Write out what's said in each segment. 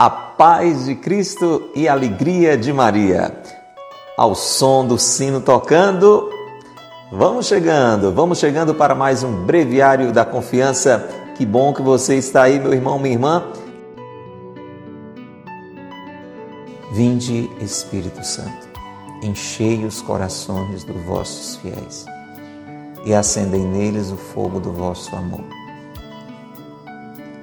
A paz de Cristo e a alegria de Maria. Ao som do sino tocando, vamos chegando, vamos chegando para mais um breviário da confiança. Que bom que você está aí, meu irmão, minha irmã. Vinde, Espírito Santo, enchei os corações dos vossos fiéis e acendei neles o fogo do vosso amor.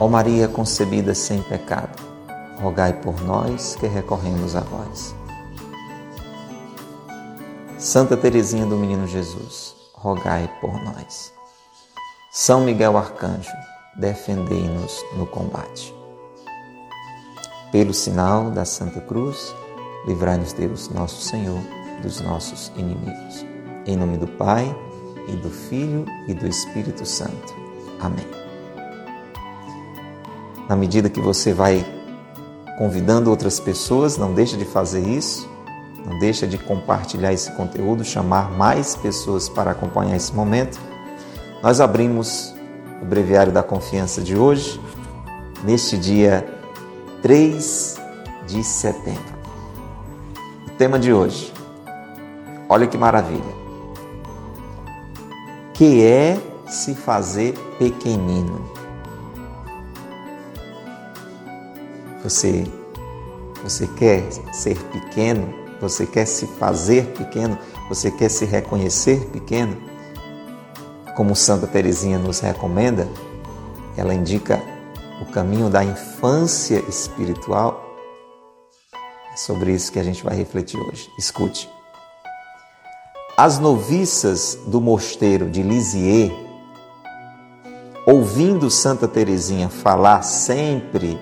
Ó Maria concebida sem pecado, rogai por nós que recorremos a vós. Santa Teresinha do Menino Jesus, rogai por nós. São Miguel Arcanjo, defendei-nos no combate. Pelo sinal da Santa Cruz, livrai-nos Deus, nosso Senhor, dos nossos inimigos. Em nome do Pai, e do Filho e do Espírito Santo. Amém na medida que você vai convidando outras pessoas, não deixa de fazer isso, não deixa de compartilhar esse conteúdo, chamar mais pessoas para acompanhar esse momento. Nós abrimos o Breviário da Confiança de hoje, neste dia 3 de setembro. O tema de hoje, olha que maravilha. Que é se fazer pequenino. Você, você quer ser pequeno? Você quer se fazer pequeno? Você quer se reconhecer pequeno? Como Santa Teresinha nos recomenda, ela indica o caminho da infância espiritual. É sobre isso que a gente vai refletir hoje. Escute. As noviças do mosteiro de Lisieux, ouvindo Santa Teresinha falar sempre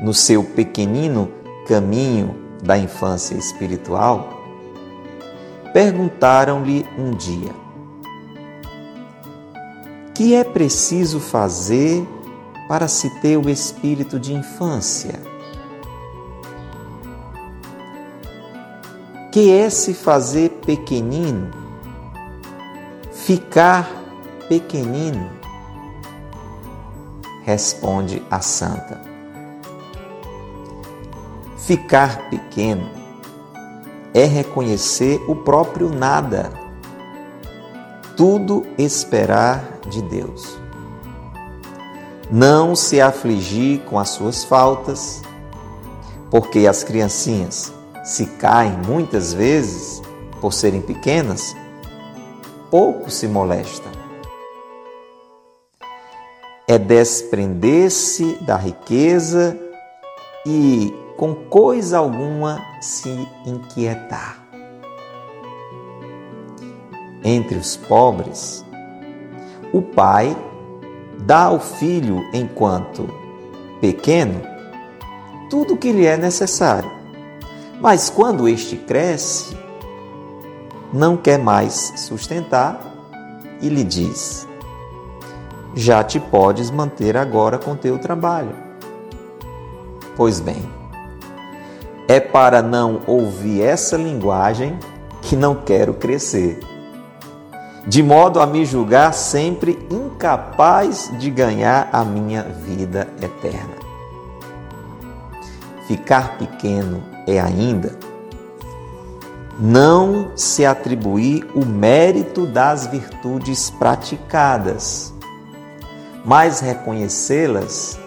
no seu pequenino caminho da infância espiritual, perguntaram-lhe um dia: Que é preciso fazer para se ter o espírito de infância? Que é se fazer pequenino? Ficar pequenino? Responde a santa. Ficar pequeno é reconhecer o próprio nada, tudo esperar de Deus. Não se afligir com as suas faltas, porque as criancinhas se caem muitas vezes por serem pequenas, pouco se molestam. É desprender-se da riqueza e com coisa alguma se inquietar. Entre os pobres, o pai dá ao filho, enquanto pequeno, tudo o que lhe é necessário. Mas quando este cresce, não quer mais sustentar e lhe diz: Já te podes manter agora com teu trabalho. Pois bem, é para não ouvir essa linguagem que não quero crescer, de modo a me julgar sempre incapaz de ganhar a minha vida eterna. Ficar pequeno é ainda não se atribuir o mérito das virtudes praticadas, mas reconhecê-las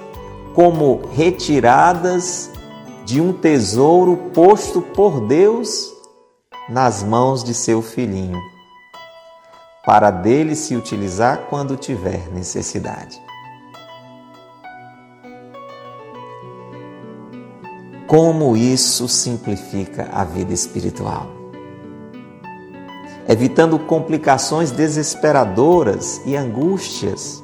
como retiradas de um tesouro posto por Deus nas mãos de seu filhinho, para dele se utilizar quando tiver necessidade. Como isso simplifica a vida espiritual? Evitando complicações desesperadoras e angústias,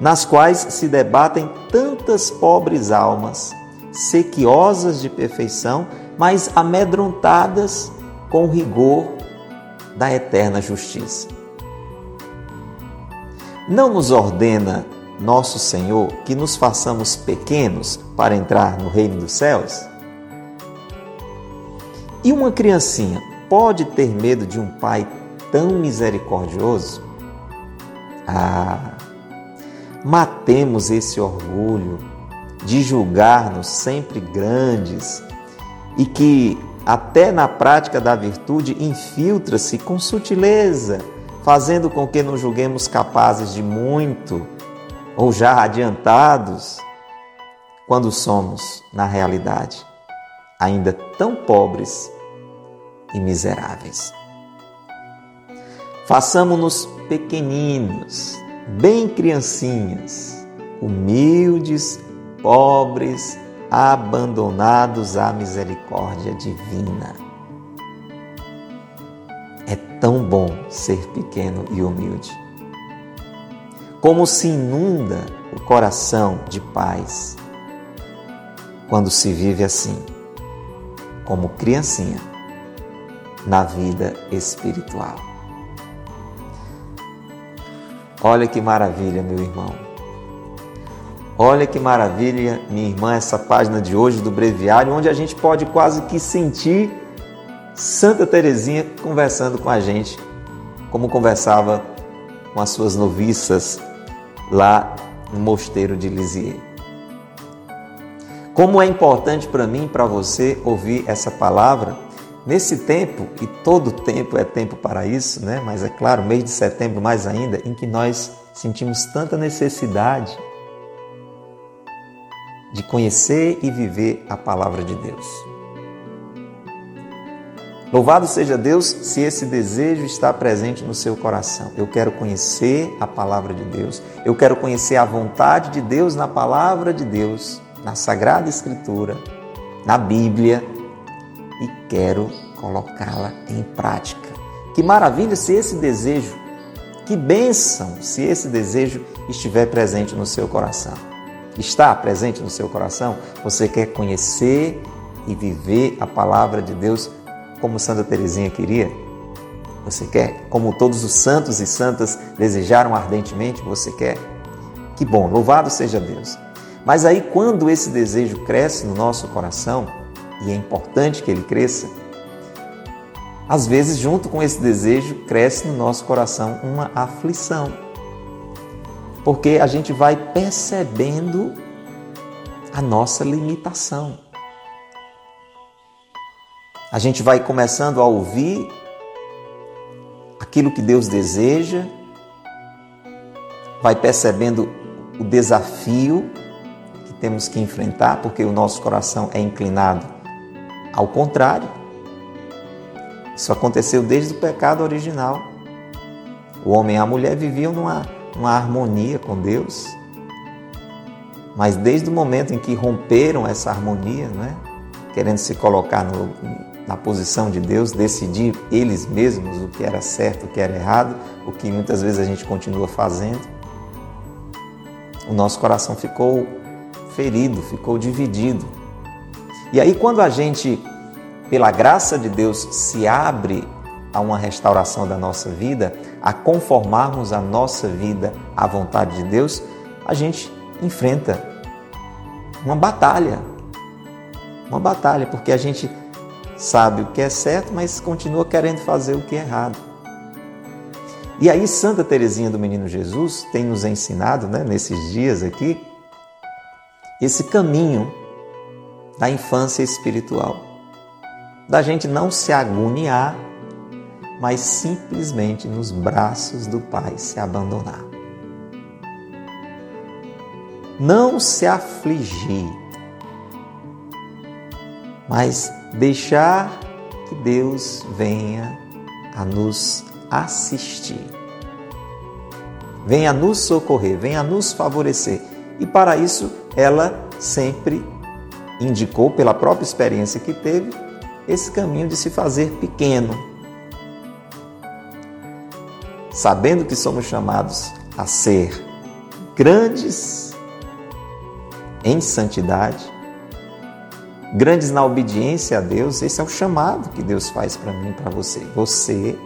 nas quais se debatem tantas pobres almas, sequiosas de perfeição, mas amedrontadas com o rigor da eterna justiça. Não nos ordena nosso Senhor que nos façamos pequenos para entrar no reino dos céus? E uma criancinha pode ter medo de um pai tão misericordioso? Ah, matemos esse orgulho de julgar-nos sempre grandes e que até na prática da virtude infiltra-se com sutileza, fazendo com que nos julguemos capazes de muito ou já adiantados, quando somos, na realidade, ainda tão pobres e miseráveis. Façamos-nos pequeninos, bem criancinhas, humildes, pobres, abandonados à misericórdia divina. É tão bom ser pequeno e humilde. Como se inunda o coração de paz quando se vive assim, como criancinha, na vida espiritual. Olha que maravilha, meu irmão. Olha que maravilha, minha irmã, essa página de hoje do breviário, onde a gente pode quase que sentir Santa Teresinha conversando com a gente, como conversava com as suas noviças lá no mosteiro de Lisieux. Como é importante para mim para você ouvir essa palavra nesse tempo, e todo tempo é tempo para isso, né? mas é claro, mês de setembro mais ainda, em que nós sentimos tanta necessidade de conhecer e viver a palavra de Deus. Louvado seja Deus se esse desejo está presente no seu coração. Eu quero conhecer a palavra de Deus. Eu quero conhecer a vontade de Deus na palavra de Deus, na Sagrada Escritura, na Bíblia e quero colocá-la em prática. Que maravilha se esse desejo, que bênção se esse desejo estiver presente no seu coração. Está presente no seu coração? Você quer conhecer e viver a palavra de Deus como Santa Teresinha queria? Você quer? Como todos os santos e santas desejaram ardentemente, você quer? Que bom, louvado seja Deus. Mas aí, quando esse desejo cresce no nosso coração, e é importante que ele cresça, às vezes, junto com esse desejo, cresce no nosso coração uma aflição. Porque a gente vai percebendo a nossa limitação a gente vai começando a ouvir aquilo que Deus deseja, vai percebendo o desafio que temos que enfrentar, porque o nosso coração é inclinado ao contrário. Isso aconteceu desde o pecado original. O homem e a mulher viviam numa, numa harmonia com Deus. Mas desde o momento em que romperam essa harmonia, não é? querendo se colocar no, na posição de Deus, decidir eles mesmos o que era certo, o que era errado, o que muitas vezes a gente continua fazendo. O nosso coração ficou ferido, ficou dividido. E aí, quando a gente, pela graça de Deus, se abre a uma restauração da nossa vida, a conformarmos a nossa vida à vontade de Deus, a gente enfrenta uma batalha. Uma batalha, porque a gente sabe o que é certo, mas continua querendo fazer o que é errado. E aí, Santa Teresinha do Menino Jesus tem nos ensinado, né, nesses dias aqui, esse caminho da infância espiritual, da gente não se agoniar, mas simplesmente nos braços do Pai se abandonar. Não se afligir, mas deixar que Deus venha a nos assistir, venha nos socorrer, venha nos favorecer. E para isso, ela sempre indicou, pela própria experiência que teve, esse caminho de se fazer pequeno. Sabendo que somos chamados a ser grandes em santidade, grandes na obediência a Deus. Esse é o chamado que Deus faz para mim e para você. Você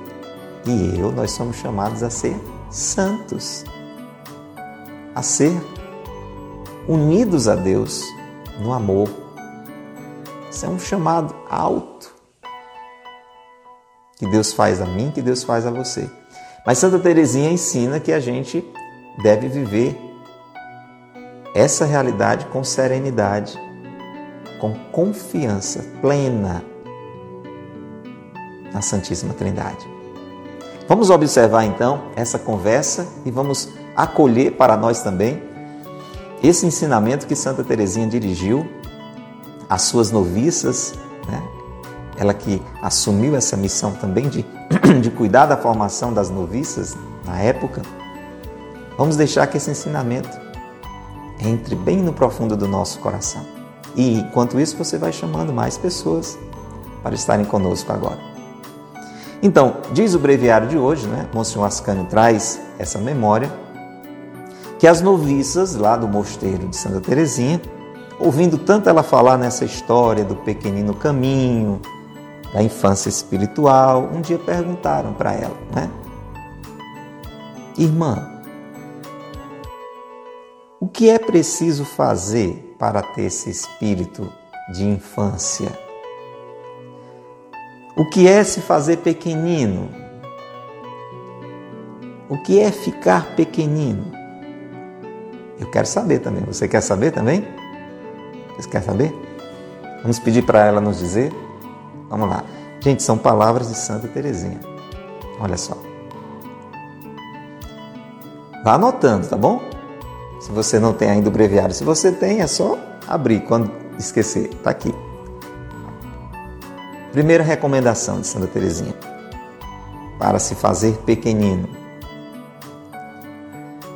e eu, nós somos chamados a ser santos, a ser unidos a Deus no amor. Isso é um chamado alto que Deus faz a mim, que Deus faz a você. Mas Santa Teresinha ensina que a gente deve viver essa realidade com serenidade, com confiança plena na Santíssima Trindade. Vamos observar então essa conversa e vamos acolher para nós também esse ensinamento que Santa Teresinha dirigiu às suas noviças, né? Ela que assumiu essa missão também de, de cuidar da formação das noviças na época, vamos deixar que esse ensinamento entre bem no profundo do nosso coração. E enquanto isso, você vai chamando mais pessoas para estarem conosco agora. Então, diz o breviário de hoje, né? Monsenhor Ascânio traz essa memória, que as noviças lá do mosteiro de Santa Teresinha, ouvindo tanto ela falar nessa história do pequenino caminho, da infância espiritual, um dia perguntaram para ela, né? Irmã, o que é preciso fazer para ter esse espírito de infância? O que é se fazer pequenino? O que é ficar pequenino? Eu quero saber também. Você quer saber também? Você quer saber? Vamos pedir para ela nos dizer? Vamos lá. Gente, são palavras de Santa Teresinha. Olha só. Vá anotando, tá bom? Se você não tem ainda o breviário, se você tem, é só abrir quando esquecer. Está aqui. Primeira recomendação de Santa Teresinha. Para se fazer pequenino.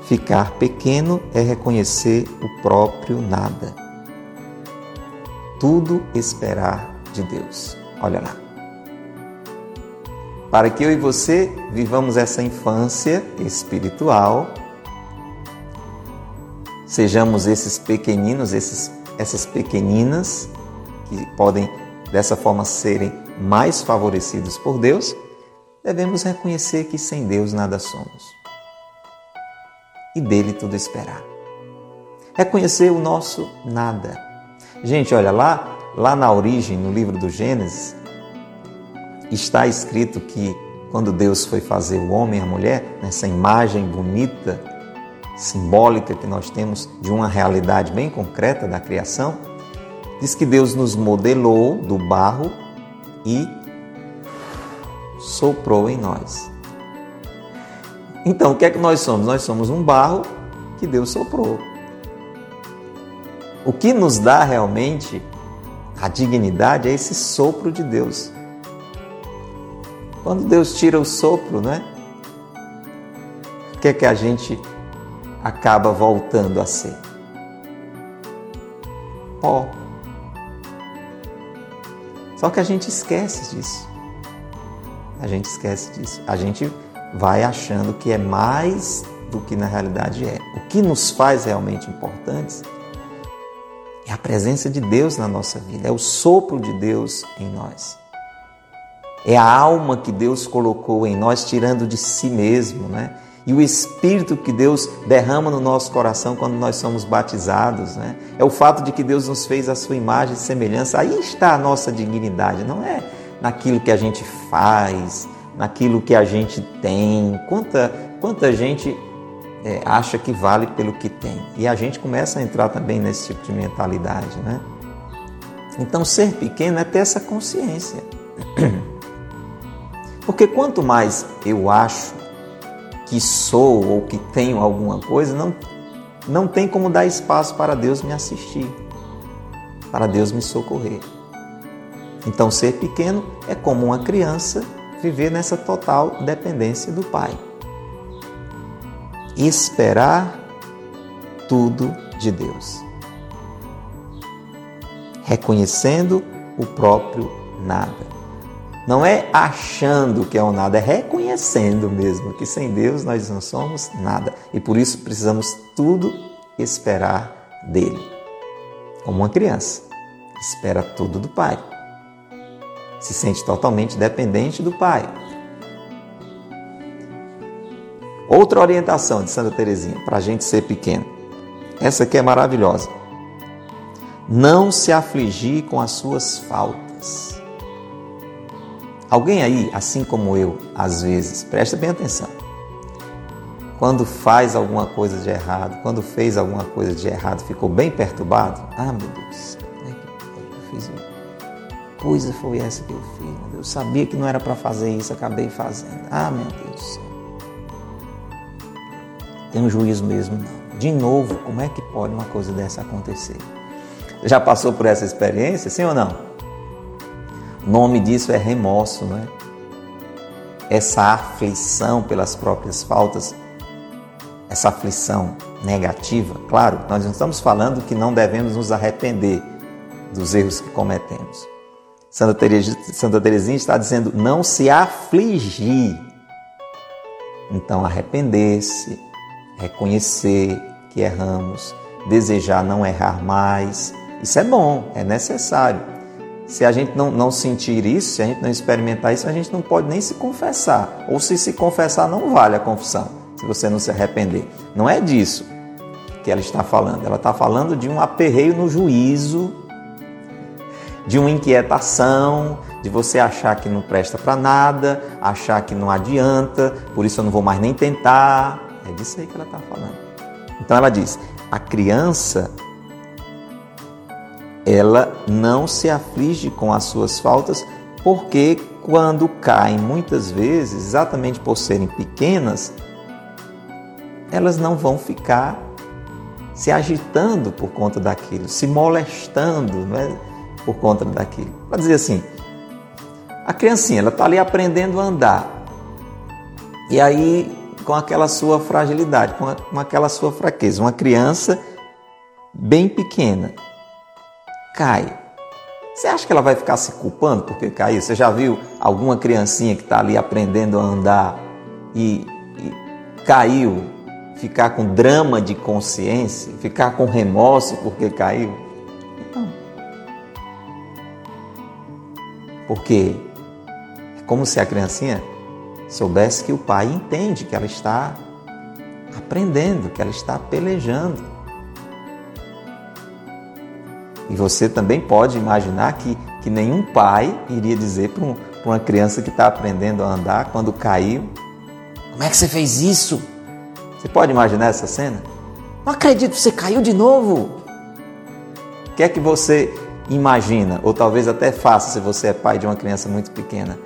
Ficar pequeno é reconhecer o próprio nada. Tudo esperar de Deus. Olha lá. Para que eu e você vivamos essa infância espiritual, sejamos esses pequeninos, esses, essas pequeninas que podem dessa forma serem mais favorecidos por Deus, devemos reconhecer que sem Deus nada somos e dele tudo esperar. Reconhecer o nosso nada. Gente, olha lá, Lá na origem, no livro do Gênesis, está escrito que quando Deus foi fazer o homem e a mulher, nessa imagem bonita, simbólica que nós temos de uma realidade bem concreta da criação, diz que Deus nos modelou do barro e soprou em nós. Então, o que é que nós somos? Nós somos um barro que Deus soprou. O que nos dá realmente a dignidade é esse sopro de Deus. Quando Deus tira o sopro, né? O que é que a gente acaba voltando a ser? Pó. Só que a gente esquece disso. A gente esquece disso. A gente vai achando que é mais do que na realidade é. O que nos faz realmente importantes é a presença de Deus na nossa vida, é o sopro de Deus em nós. É a alma que Deus colocou em nós, tirando de si mesmo, né? E o Espírito que Deus derrama no nosso coração quando nós somos batizados, né? É o fato de que Deus nos fez a sua imagem e semelhança. Aí está a nossa dignidade, não é naquilo que a gente faz, naquilo que a gente tem. Quanta, quanta gente é, acha que vale pelo que tem. E a gente começa a entrar também nesse tipo de mentalidade, né? Então, ser pequeno é ter essa consciência. Porque quanto mais eu acho que sou ou que tenho alguma coisa, não, não tem como dar espaço para Deus me assistir, para Deus me socorrer. Então, ser pequeno é como uma criança viver nessa total dependência do Pai esperar tudo de Deus. Reconhecendo o próprio nada. Não é achando que é o nada, é reconhecendo mesmo que sem Deus nós não somos nada. E por isso precisamos tudo esperar dele. Como uma criança, espera tudo do pai. Se sente totalmente dependente do pai. Outra orientação de Santa Teresinha para a gente ser pequeno. Essa aqui é maravilhosa. Não se afligir com as suas faltas. Alguém aí, assim como eu, às vezes, presta bem atenção quando faz alguma coisa de errado, quando fez alguma coisa de errado, ficou bem perturbado? Ah, meu Deus, é eu fiz? Coisa foi essa que eu fiz? Eu sabia que não era para fazer isso, acabei fazendo. Ah, meu Deus Tem um juízo mesmo, não. De novo, como é que pode uma coisa dessa acontecer? Já passou por essa experiência, sim ou não? O nome disso é remorso, não é? Essa aflição pelas próprias faltas essa aflição negativa, claro, nós não estamos falando que não devemos nos arrepender dos erros que cometemos. Santa, Teresinha, Santa Teresinha está dizendo não se afligir. Então, arrepender-se, reconhecer que erramos, desejar não errar mais. Isso é bom, é necessário. Se a gente não, não sentir isso, se a gente não experimentar isso, a gente não pode nem se confessar. Ou se se confessar, não vale a confissão se você não se arrepender. Não é disso que ela está falando. Ela está falando de um aperreio no juízo, de uma inquietação, de você achar que não presta para nada, achar que não adianta, por isso eu não vou mais nem tentar. É disso aí que ela está falando. Então ela diz: a criança ela não se aflige com as suas faltas, porque quando caem muitas vezes, exatamente por serem pequenas, elas não vão ficar se agitando por conta daquilo, se molestando não é? por conta daquilo. Para dizer assim, a criancinha ela está ali aprendendo a andar e aí com aquela sua fragilidade, com, a, com aquela sua fraqueza, uma criança bem pequena cai. Você acha que ela vai ficar se culpando porque caiu? Você já viu alguma criancinha que está ali aprendendo a andar e, e caiu ficar com drama de consciência, ficar com remorso porque caiu. Porque é como se a criancinha soubesse que o pai entende que ela está aprendendo, que ela está pelejando. E você também pode imaginar que, que nenhum pai iria dizer para um, uma criança que está aprendendo a andar, quando caiu: Como é que você fez isso? Você pode imaginar essa cena? Não acredito, você caiu de novo. O que é que você imagina, ou talvez até faça se você é pai de uma criança muito pequena?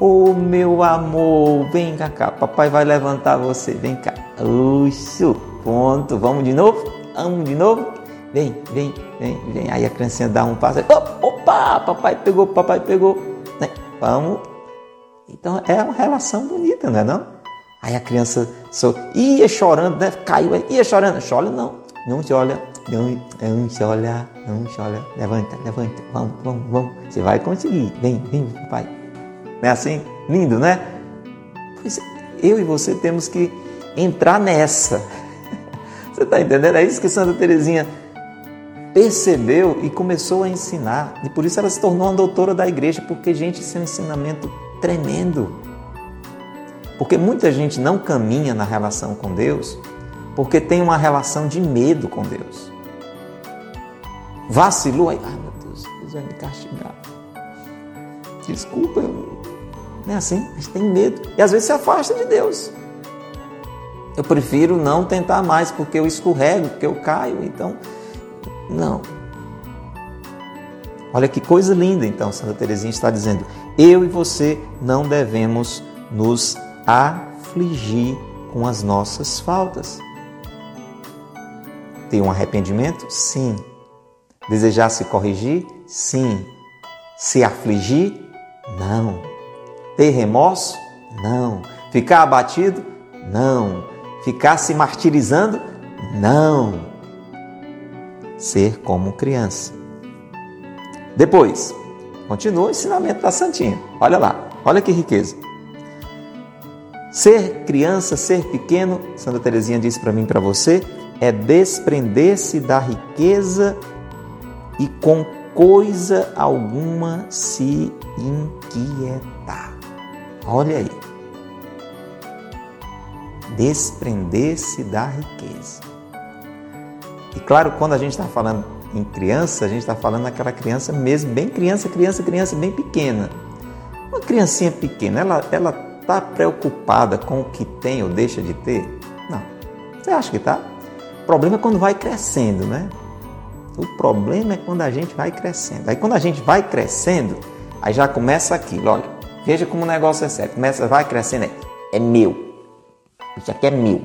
Ô oh, meu amor, vem cá, papai vai levantar você, vem cá. Uxo, ponto, vamos de novo? Vamos de novo? Vem, vem, vem, vem. Aí a criancinha dá um passo, opa, papai pegou, papai pegou. Né? Vamos. Então é uma relação bonita, não é não? Aí a criança só ia chorando, né? Caiu, ia chorando. Chora não, não se olha, não, não se olha, não se olha. Levanta, levanta, vamos, vamos, vamos. Você vai conseguir. Vem, vem, papai. Não é assim? Lindo, né? Pois eu e você temos que entrar nessa. Você está entendendo? É isso que Santa Teresinha percebeu e começou a ensinar. E por isso ela se tornou uma doutora da igreja, porque, gente, isso é um ensinamento tremendo. Porque muita gente não caminha na relação com Deus porque tem uma relação de medo com Deus. Vacilou, aí, ai meu Deus, Deus vai me castigar. Desculpa, eu... não é assim, a gente tem medo. E às vezes se afasta de Deus. Eu prefiro não tentar mais porque eu escorrego, porque eu caio, então, não. Olha que coisa linda, então, Santa Teresinha está dizendo: eu e você não devemos nos afligir com as nossas faltas. Ter um arrependimento? Sim. Desejar se corrigir? Sim. Se afligir? Não. Ter remorso? Não. Ficar abatido? Não. Ficar se martirizando? Não. Ser como criança. Depois, continua o ensinamento da Santinha. Olha lá, olha que riqueza. Ser criança, ser pequeno, Santa Teresinha disse para mim, para você, é desprender-se da riqueza e com coisa alguma se inquietar. Olha aí. Desprender-se da riqueza. E claro, quando a gente está falando em criança, a gente está falando daquela criança mesmo, bem criança, criança, criança, bem pequena. Uma criancinha pequena, ela ela está preocupada com o que tem ou deixa de ter? Não. Você acha que está? O problema é quando vai crescendo, né? O problema é quando a gente vai crescendo. Aí quando a gente vai crescendo, aí já começa aquilo, olha. Veja como o negócio é sério. Começa, vai crescendo, é, é meu. Isso aqui é meu.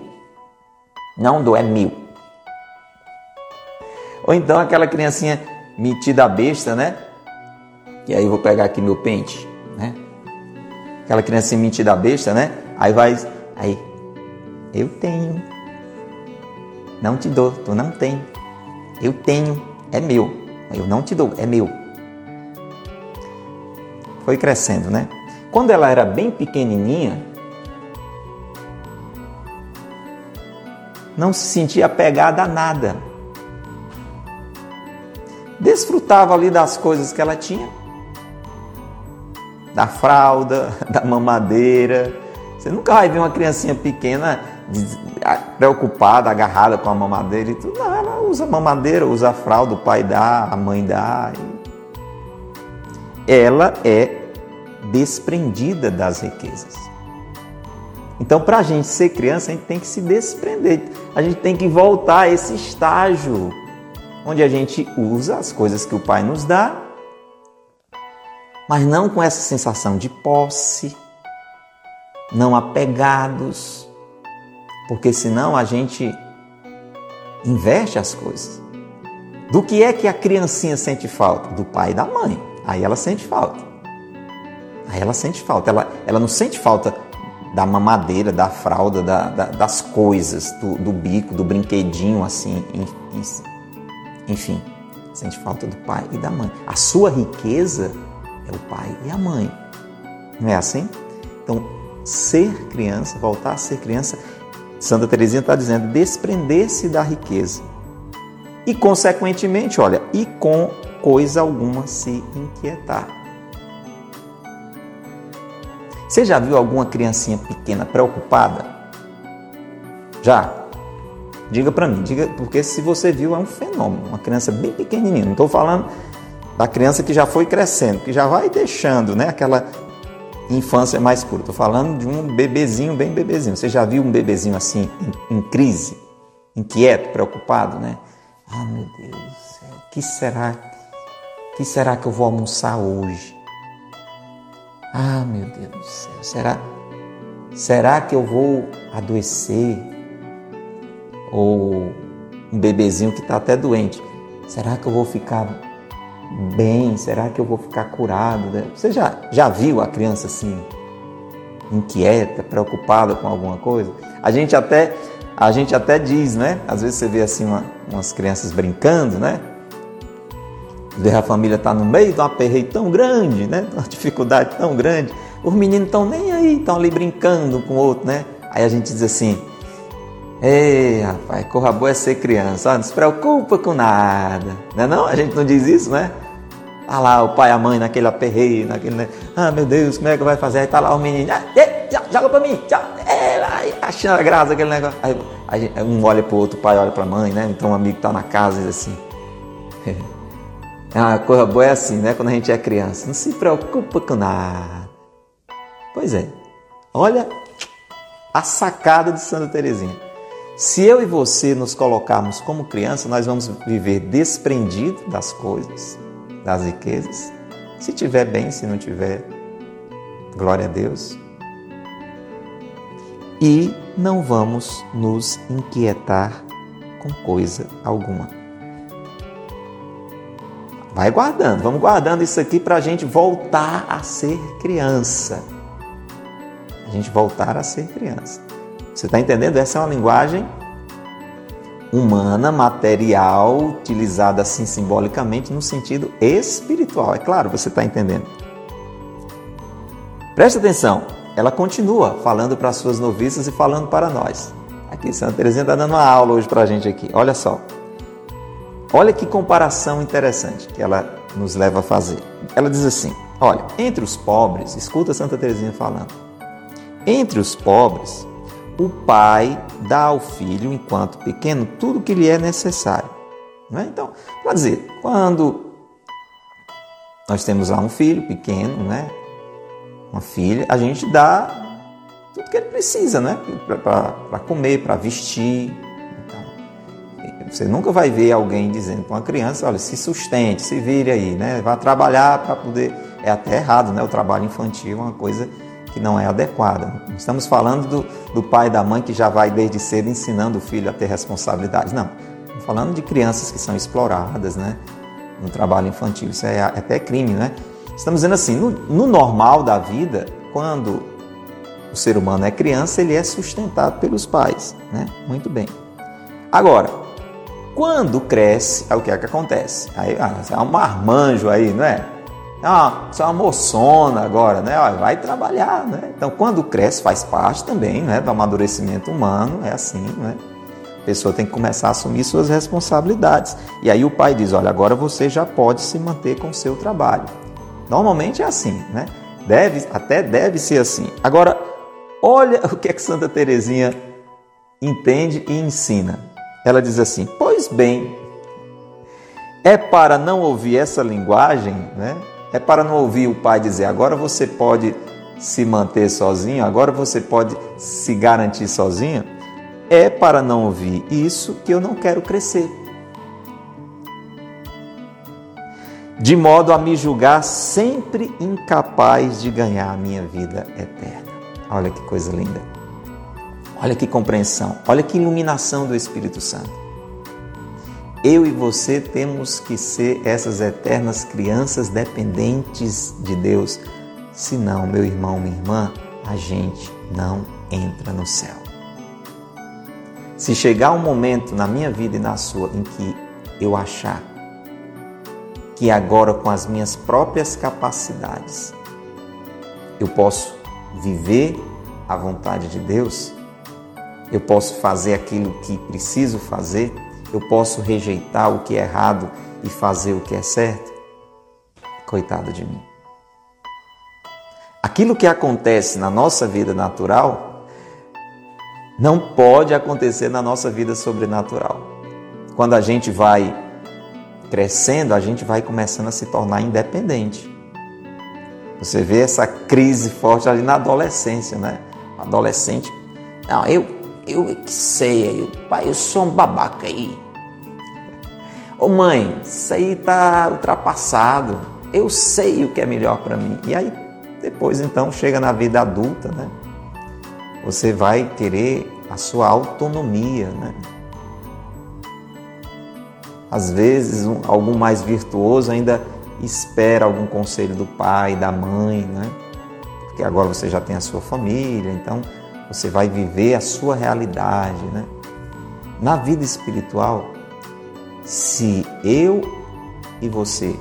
Não do é meu. Ou então aquela criancinha metida besta, né? E aí vou pegar aqui meu pente, né? Aquela criancinha metida besta, né? Aí vai, aí, eu tenho. Não te dou, tu não tem. Eu tenho, é meu. Eu não te dou, é meu. Foi crescendo, né? Quando ela era bem pequenininha, não se sentia apegada a nada. Desfrutava ali das coisas que ela tinha, da fralda, da mamadeira. Você nunca vai ver uma criancinha pequena preocupada, agarrada com a mamadeira e tudo. Não, ela usa mamadeira, usa a fralda, o pai dá, a mãe dá. Ela é desprendida das riquezas. Então, para a gente ser criança, a gente tem que se desprender. A gente tem que voltar a esse estágio onde a gente usa as coisas que o pai nos dá, mas não com essa sensação de posse, não apegados, porque senão a gente inverte as coisas. Do que é que a criancinha sente falta? Do pai e da mãe. Aí ela sente falta. Aí ela sente falta. Ela, ela não sente falta da mamadeira, da fralda, da, da, das coisas, do, do, bico, do brinquedinho, assim, enfim. Sente falta do pai e da mãe. A sua riqueza é o pai e a mãe. Não é assim? Então, ser criança, voltar a ser criança, Santa Teresinha está dizendo desprender-se da riqueza. E, consequentemente, olha, e com coisa alguma se inquietar. Você já viu alguma criancinha pequena preocupada? Já? Diga para mim, diga, porque se você viu é um fenômeno, uma criança bem pequenininha. Não estou falando da criança que já foi crescendo, que já vai deixando, né, aquela infância mais curta. Estou falando de um bebezinho, bem bebezinho. Você já viu um bebezinho assim, em, em crise, inquieto, preocupado, né? Ah, meu Deus, que será? que será que eu vou almoçar hoje? Ah, meu Deus do céu, será? Será que eu vou adoecer? Ou um bebezinho que está até doente, será que eu vou ficar bem? Será que eu vou ficar curado? Você já, já viu a criança assim, inquieta, preocupada com alguma coisa? A gente até, a gente até diz, né? Às vezes você vê assim uma, umas crianças brincando, né? Vê a família está no meio de um aperreio tão grande, né? Uma dificuldade tão grande. Os meninos estão nem aí, estão ali brincando com o outro, né? Aí a gente diz assim, Ei, rapaz, corra boa é ser criança, não se preocupa com nada. Não é não? A gente não diz isso, né? Tá lá o pai e a mãe naquele aperreio, naquele. Né? Ah, meu Deus, como é que vai fazer? Aí tá lá o menino, ah, joga pra mim, tchau. É, aí achando a graça aquele negócio. Aí, um olha pro outro, o pai olha pra mãe, né? Então um amigo tá na casa e diz assim. ah, a coisa boa é assim, né? Quando a gente é criança. Não se preocupa com nada. Pois é. Olha a sacada de Santa Teresinha. Se eu e você nos colocarmos como criança, nós vamos viver desprendido das coisas, das riquezas. Se tiver bem, se não tiver, glória a Deus. E não vamos nos inquietar com coisa alguma. Vai guardando, vamos guardando isso aqui para a gente voltar a ser criança. A gente voltar a ser criança. Você está entendendo? Essa é uma linguagem humana, material, utilizada assim simbolicamente no sentido espiritual. É claro, você está entendendo. Preste atenção, ela continua falando para as suas noviças e falando para nós. Aqui, Santa Teresinha está dando uma aula hoje para a gente aqui. Olha só. Olha que comparação interessante que ela nos leva a fazer. Ela diz assim: olha, entre os pobres, escuta Santa Teresinha falando. Entre os pobres, o pai dá ao filho, enquanto pequeno, tudo que lhe é necessário. Né? Então, para dizer, quando nós temos lá um filho pequeno, né? uma filha, a gente dá tudo que ele precisa, né? Para comer, para vestir. Você nunca vai ver alguém dizendo para uma criança, olha, se sustente, se vire aí, né? Vá trabalhar para poder. É até errado, né? O trabalho infantil é uma coisa que não é adequada. Estamos falando do, do pai e da mãe que já vai desde cedo ensinando o filho a ter responsabilidades. Não. Estamos falando de crianças que são exploradas, né? No trabalho infantil. Isso é, é até crime, né? Estamos dizendo assim, no, no normal da vida, quando o ser humano é criança, ele é sustentado pelos pais, né? Muito bem. Agora, quando cresce, é o que é que acontece? Aí, ah, é um marmanjo aí, não é? Ah, você é uma moçona agora, né? vai trabalhar, né? Então, quando cresce, faz parte também né, do amadurecimento humano, é assim, né? A pessoa tem que começar a assumir suas responsabilidades. E aí o pai diz, olha, agora você já pode se manter com o seu trabalho. Normalmente é assim, né? Deve, até deve ser assim. Agora, olha o que é que Santa Teresinha entende e ensina. Ela diz assim: Pois bem, é para não ouvir essa linguagem, né? É para não ouvir o pai dizer: agora você pode se manter sozinho, agora você pode se garantir sozinho. É para não ouvir isso que eu não quero crescer. de modo a me julgar sempre incapaz de ganhar a minha vida eterna. Olha que coisa linda. Olha que compreensão, olha que iluminação do Espírito Santo. Eu e você temos que ser essas eternas crianças dependentes de Deus. Senão, meu irmão, minha irmã, a gente não entra no céu. Se chegar um momento na minha vida e na sua em que eu achar que agora, com as minhas próprias capacidades, eu posso viver a vontade de Deus, eu posso fazer aquilo que preciso fazer, eu posso rejeitar o que é errado e fazer o que é certo. Coitado de mim. Aquilo que acontece na nossa vida natural não pode acontecer na nossa vida sobrenatural. Quando a gente vai crescendo, a gente vai começando a se tornar independente. Você vê essa crise forte ali na adolescência, né? Adolescente, não, eu, eu que sei, eu, pai, eu sou um babaca aí. Ô mãe, isso aí tá ultrapassado. Eu sei o que é melhor para mim. E aí depois então chega na vida adulta, né? Você vai querer a sua autonomia, né? Às vezes, um, algum mais virtuoso ainda espera algum conselho do pai, da mãe, né? Porque agora você já tem a sua família, então você vai viver a sua realidade, né? Na vida espiritual, se eu e você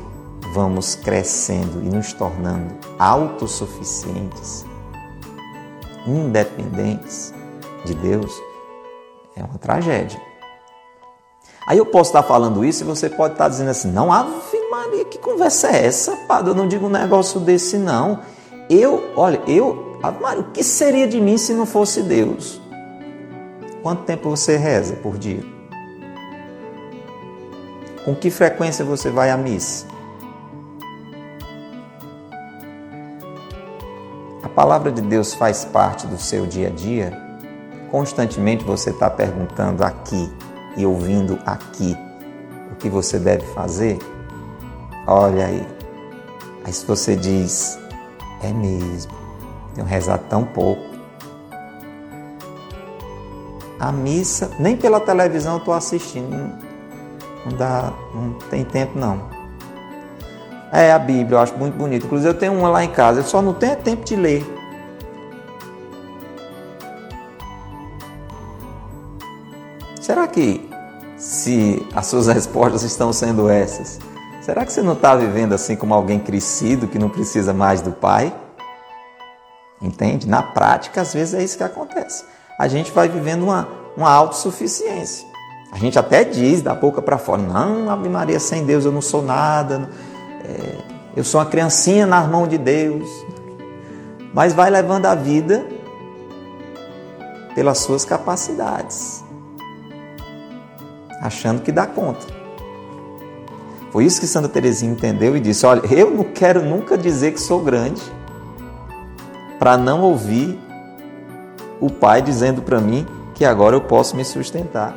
vamos crescendo e nos tornando autossuficientes, independentes de Deus, é uma tragédia. Aí eu posso estar falando isso e você pode estar dizendo assim: não, Ave Maria, que conversa é essa, padre? Eu não digo um negócio desse, não. Eu, olha, eu, Maria, o que seria de mim se não fosse Deus? Quanto tempo você reza por dia? Com que frequência você vai à missa? A palavra de Deus faz parte do seu dia a dia? Constantemente você está perguntando aqui, e ouvindo aqui o que você deve fazer, olha aí. Aí se você diz, é mesmo, tenho rezado tão pouco. A missa, nem pela televisão eu estou assistindo, não dá, não tem tempo não. É a Bíblia, eu acho muito bonito. Inclusive eu tenho uma lá em casa, eu só não tenho tempo de ler. Será que, se as suas respostas estão sendo essas, será que você não está vivendo assim como alguém crescido que não precisa mais do pai? Entende? Na prática, às vezes é isso que acontece. A gente vai vivendo uma, uma autossuficiência. A gente até diz da boca para fora: não, Ave Maria, sem Deus eu não sou nada, é, eu sou uma criancinha nas mãos de Deus. Mas vai levando a vida pelas suas capacidades, achando que dá conta. Foi isso que Santa Teresinha entendeu e disse: Olha, eu não quero nunca dizer que sou grande, para não ouvir o Pai dizendo para mim que agora eu posso me sustentar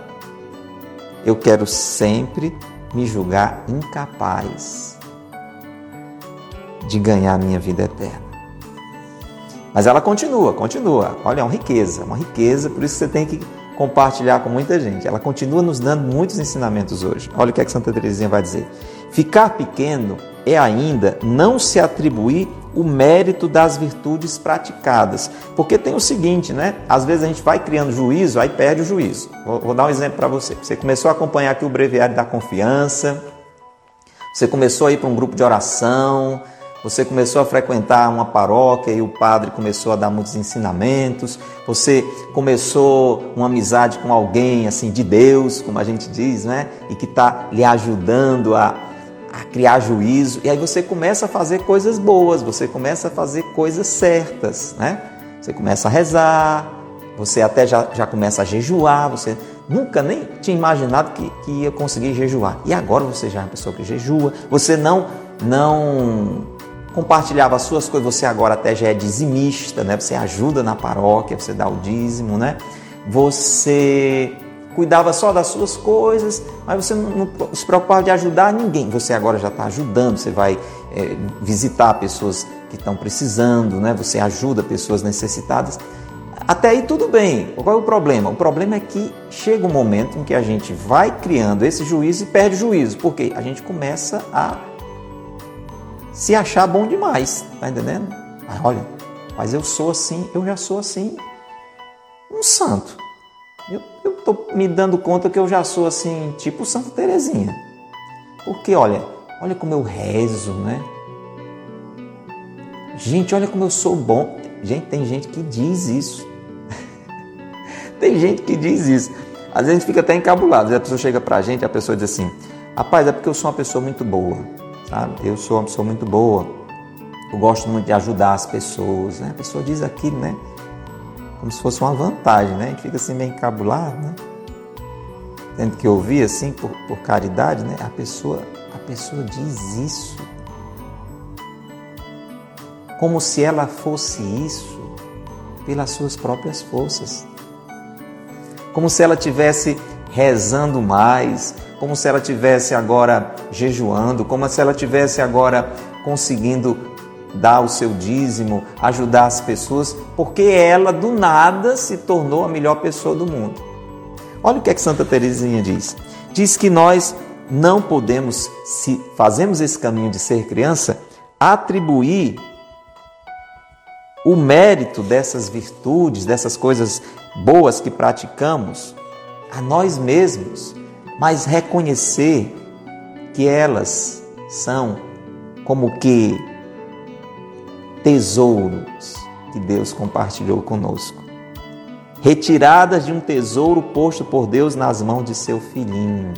eu quero sempre me julgar incapaz de ganhar a minha vida eterna. Mas ela continua, continua. Olha, é uma riqueza, uma riqueza, por isso você tem que compartilhar com muita gente. Ela continua nos dando muitos ensinamentos hoje. Olha o que, é que Santa Teresinha vai dizer. Ficar pequeno é ainda não se atribuir o mérito das virtudes praticadas. Porque tem o seguinte, né? Às vezes a gente vai criando juízo, aí perde o juízo. Vou, vou dar um exemplo para você. Você começou a acompanhar aqui o Breviário da Confiança, você começou a ir para um grupo de oração, você começou a frequentar uma paróquia e o padre começou a dar muitos ensinamentos, você começou uma amizade com alguém assim de Deus, como a gente diz, né? E que está lhe ajudando a a criar juízo, e aí você começa a fazer coisas boas, você começa a fazer coisas certas, né? Você começa a rezar, você até já, já começa a jejuar, você nunca nem tinha imaginado que, que ia conseguir jejuar. E agora você já é uma pessoa que jejua, você não, não compartilhava as suas coisas, você agora até já é dizimista, né? Você ajuda na paróquia, você dá o dízimo, né? Você cuidava só das suas coisas, mas você não, não se preocupava de ajudar ninguém. Você agora já está ajudando, você vai é, visitar pessoas que estão precisando, né? você ajuda pessoas necessitadas. Até aí tudo bem. Qual é o problema? O problema é que chega um momento em que a gente vai criando esse juízo e perde o juízo. Por quê? A gente começa a se achar bom demais. Tá entendendo? Mas olha, mas eu sou assim, eu já sou assim. Um santo. Eu, estou me dando conta que eu já sou assim, tipo Santa Terezinha. Porque olha, olha como eu rezo, né? Gente, olha como eu sou bom. Gente, tem gente que diz isso. tem gente que diz isso. Às vezes a gente fica até encabulado. A pessoa chega pra gente, a pessoa diz assim: Rapaz, é porque eu sou uma pessoa muito boa, sabe? Eu sou uma pessoa muito boa. Eu gosto muito de ajudar as pessoas. Né? A pessoa diz aquilo, né? Como se fosse uma vantagem, né? A gente fica assim meio encabulado, né? Tendo que ouvir assim por, por caridade, né? A pessoa, a pessoa diz isso como se ela fosse isso pelas suas próprias forças. Como se ela tivesse rezando mais, como se ela tivesse agora jejuando, como se ela tivesse agora conseguindo dar o seu dízimo, ajudar as pessoas, porque ela do nada se tornou a melhor pessoa do mundo. Olha o que, é que Santa Teresinha diz. Diz que nós não podemos, se fazemos esse caminho de ser criança, atribuir o mérito dessas virtudes, dessas coisas boas que praticamos a nós mesmos, mas reconhecer que elas são como que tesouros que Deus compartilhou conosco. Retiradas de um tesouro posto por Deus nas mãos de seu filhinho.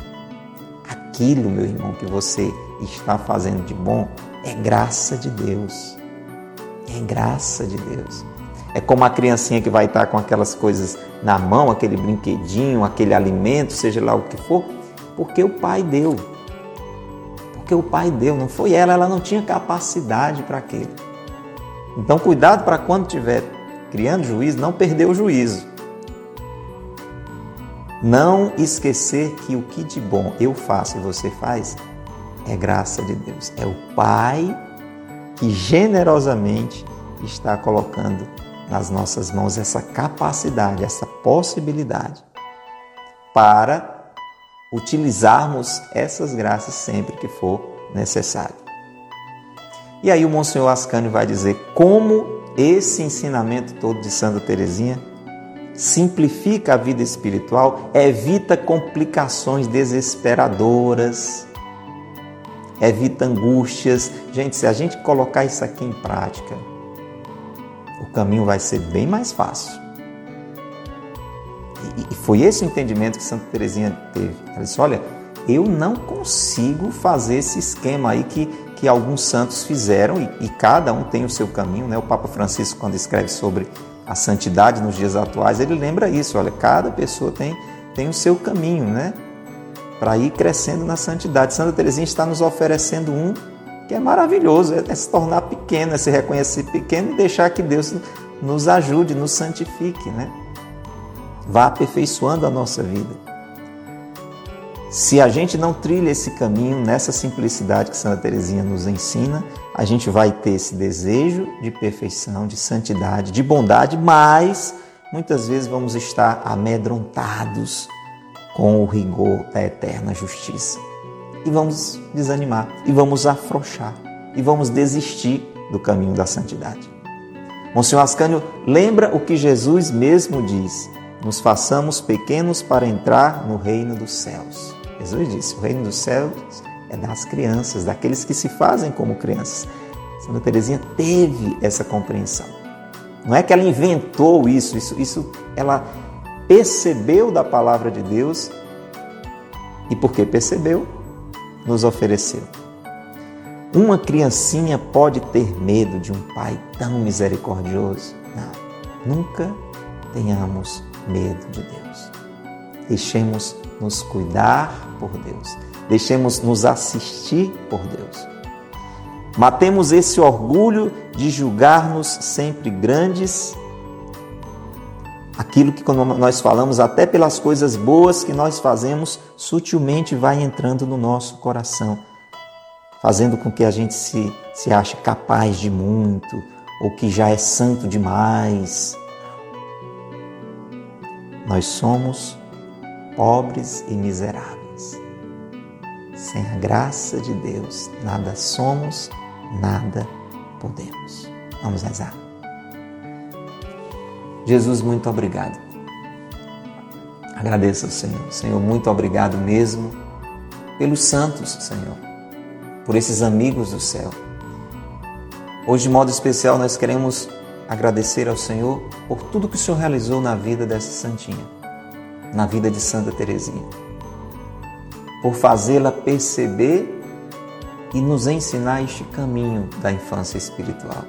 Aquilo, meu irmão, que você está fazendo de bom é graça de Deus. É graça de Deus. É como a criancinha que vai estar com aquelas coisas na mão, aquele brinquedinho, aquele alimento, seja lá o que for, porque o pai deu. Porque o pai deu, não foi ela, ela não tinha capacidade para aquilo. Então, cuidado para quando estiver criando juízo, não perder o juízo. Não esquecer que o que de bom eu faço e você faz é graça de Deus. É o Pai que generosamente está colocando nas nossas mãos essa capacidade, essa possibilidade para utilizarmos essas graças sempre que for necessário. E aí o Monsenhor Ascânio vai dizer como esse ensinamento todo de Santa Teresinha simplifica a vida espiritual, evita complicações desesperadoras, evita angústias. Gente, se a gente colocar isso aqui em prática, o caminho vai ser bem mais fácil. E foi esse o entendimento que Santa Teresinha teve. Ela disse: Olha, eu não consigo fazer esse esquema aí que, que alguns santos fizeram e, e cada um tem o seu caminho. Né? O Papa Francisco, quando escreve sobre a santidade nos dias atuais, ele lembra isso: olha, cada pessoa tem, tem o seu caminho né? para ir crescendo na santidade. Santa Teresinha está nos oferecendo um que é maravilhoso, é, é se tornar pequeno, é se reconhecer pequeno e deixar que Deus nos ajude, nos santifique, né? Vá aperfeiçoando a nossa vida. Se a gente não trilha esse caminho nessa simplicidade que Santa Teresinha nos ensina, a gente vai ter esse desejo de perfeição, de santidade, de bondade, mas muitas vezes vamos estar amedrontados com o rigor da eterna justiça. E vamos desanimar, e vamos afrouxar, e vamos desistir do caminho da santidade. Monsenhor Ascânio lembra o que Jesus mesmo diz: nos façamos pequenos para entrar no reino dos céus. Jesus disse: o reino dos céus é das crianças, daqueles que se fazem como crianças. Santa Teresinha teve essa compreensão. Não é que ela inventou isso, isso, isso ela percebeu da palavra de Deus e porque percebeu, nos ofereceu. Uma criancinha pode ter medo de um pai tão misericordioso? Não, nunca tenhamos medo de Deus. Deixemos nos cuidar por Deus. Deixemos nos assistir por Deus. Matemos esse orgulho de julgar-nos sempre grandes, aquilo que quando nós falamos, até pelas coisas boas que nós fazemos, sutilmente vai entrando no nosso coração fazendo com que a gente se, se ache capaz de muito ou que já é santo demais. Nós somos pobres e miseráveis. Sem a graça de Deus, nada somos, nada podemos. Vamos rezar. Jesus, muito obrigado. Agradeço ao Senhor. Senhor, muito obrigado mesmo pelos santos, Senhor por esses amigos do céu. Hoje, de modo especial, nós queremos agradecer ao Senhor por tudo que o Senhor realizou na vida dessa santinha, na vida de Santa Teresinha. Por fazê-la perceber e nos ensinar este caminho da infância espiritual.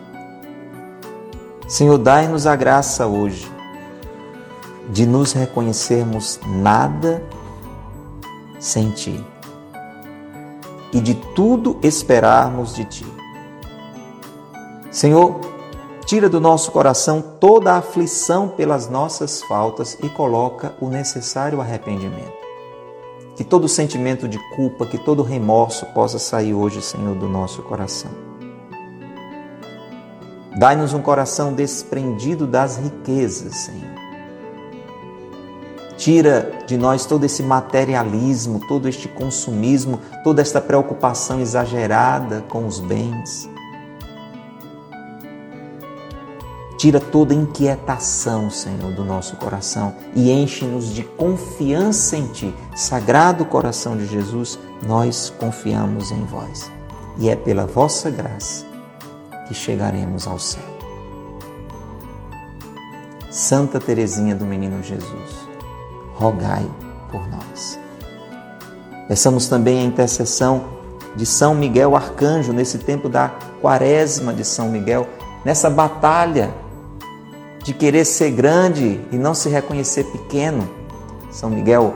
Senhor, dai-nos a graça hoje de nos reconhecermos nada sem Ti e de tudo esperarmos de Ti. Senhor, tira do nosso coração toda a aflição pelas nossas faltas e coloca o necessário arrependimento. Que todo sentimento de culpa, que todo remorso possa sair hoje, Senhor, do nosso coração. Dai-nos um coração desprendido das riquezas, Senhor Tira de nós todo esse materialismo, todo este consumismo, toda esta preocupação exagerada com os bens. Tira toda inquietação, Senhor, do nosso coração e enche-nos de confiança em Ti. Sagrado coração de Jesus, nós confiamos em vós. E é pela vossa graça que chegaremos ao céu. Santa Teresinha do Menino Jesus rogai por nós. Peçamos também a intercessão de São Miguel Arcanjo nesse tempo da quaresma de São Miguel, nessa batalha de querer ser grande e não se reconhecer pequeno. São Miguel,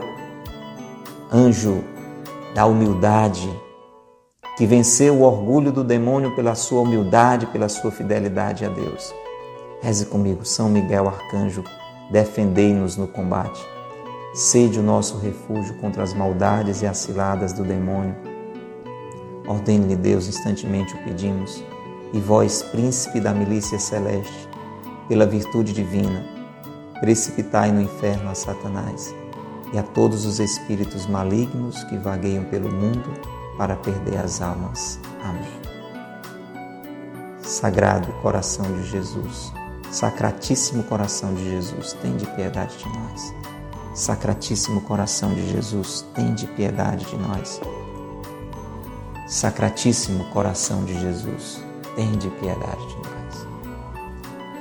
anjo da humildade, que venceu o orgulho do demônio pela sua humildade, pela sua fidelidade a Deus. Reze comigo, São Miguel Arcanjo, defendei-nos no combate. Sede o nosso refúgio contra as maldades e as ciladas do demônio. Ordene-lhe Deus, instantemente o pedimos, e vós, príncipe da milícia celeste, pela virtude divina, precipitai no inferno a Satanás e a todos os espíritos malignos que vagueiam pelo mundo para perder as almas. Amém. Sagrado coração de Jesus, sacratíssimo coração de Jesus, tem de piedade de nós. Sacratíssimo coração de Jesus, tende piedade de nós. Sacratíssimo coração de Jesus, tende piedade de nós.